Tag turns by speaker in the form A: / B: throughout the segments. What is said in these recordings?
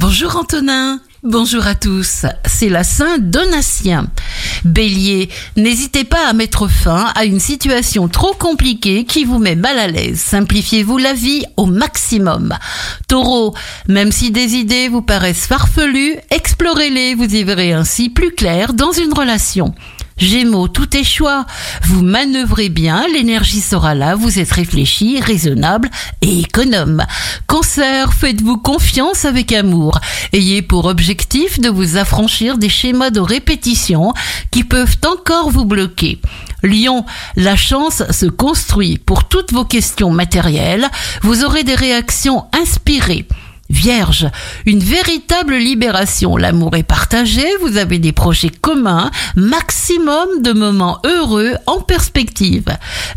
A: Bonjour Antonin. Bonjour à tous, c'est la Saint Donatien. Bélier, n'hésitez pas à mettre fin à une situation trop compliquée qui vous met mal à l'aise. Simplifiez-vous la vie au maximum. Taureau, même si des idées vous paraissent farfelues, explorez-les, vous y verrez ainsi plus clair dans une relation. Gémeaux, tout est choix. Vous manœuvrez bien, l'énergie sera là, vous êtes réfléchi, raisonnable et économe. Cancer, faites-vous confiance avec amour. Ayez pour objectif de vous affranchir des schémas de répétition qui peuvent encore vous bloquer. Lion, la chance se construit. Pour toutes vos questions matérielles, vous aurez des réactions inspirées. Vierge, une véritable libération. L'amour est partagé, vous avez des projets communs, maximum de moments heureux en perspective.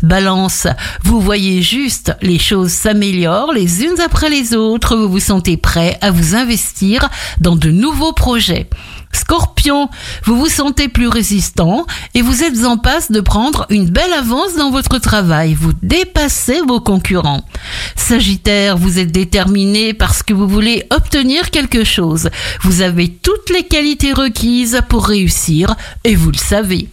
A: Balance, vous voyez juste, les choses s'améliorent les unes après les autres, vous vous sentez prêt à vous investir dans de nouveaux projets. Scorpion, vous vous sentez plus résistant et vous êtes en passe de prendre une belle avance dans votre travail. Vous dépassez vos concurrents. Sagittaire, vous êtes déterminé parce que vous voulez obtenir quelque chose. Vous avez toutes les qualités requises pour réussir et vous le savez.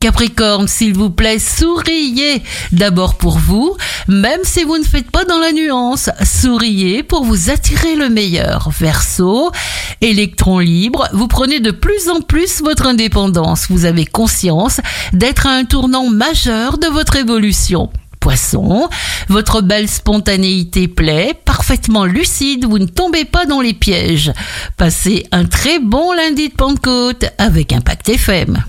A: Capricorne, s'il vous plaît, souriez. D'abord pour vous, même si vous ne faites pas dans la nuance. Souriez pour vous attirer le meilleur. Verseau, électron libre, vous prenez de plus en plus votre indépendance. Vous avez conscience d'être à un tournant majeur de votre évolution. Poisson, votre belle spontanéité plaît, parfaitement lucide, vous ne tombez pas dans les pièges. Passez un très bon lundi de Pentecôte avec Impact FM.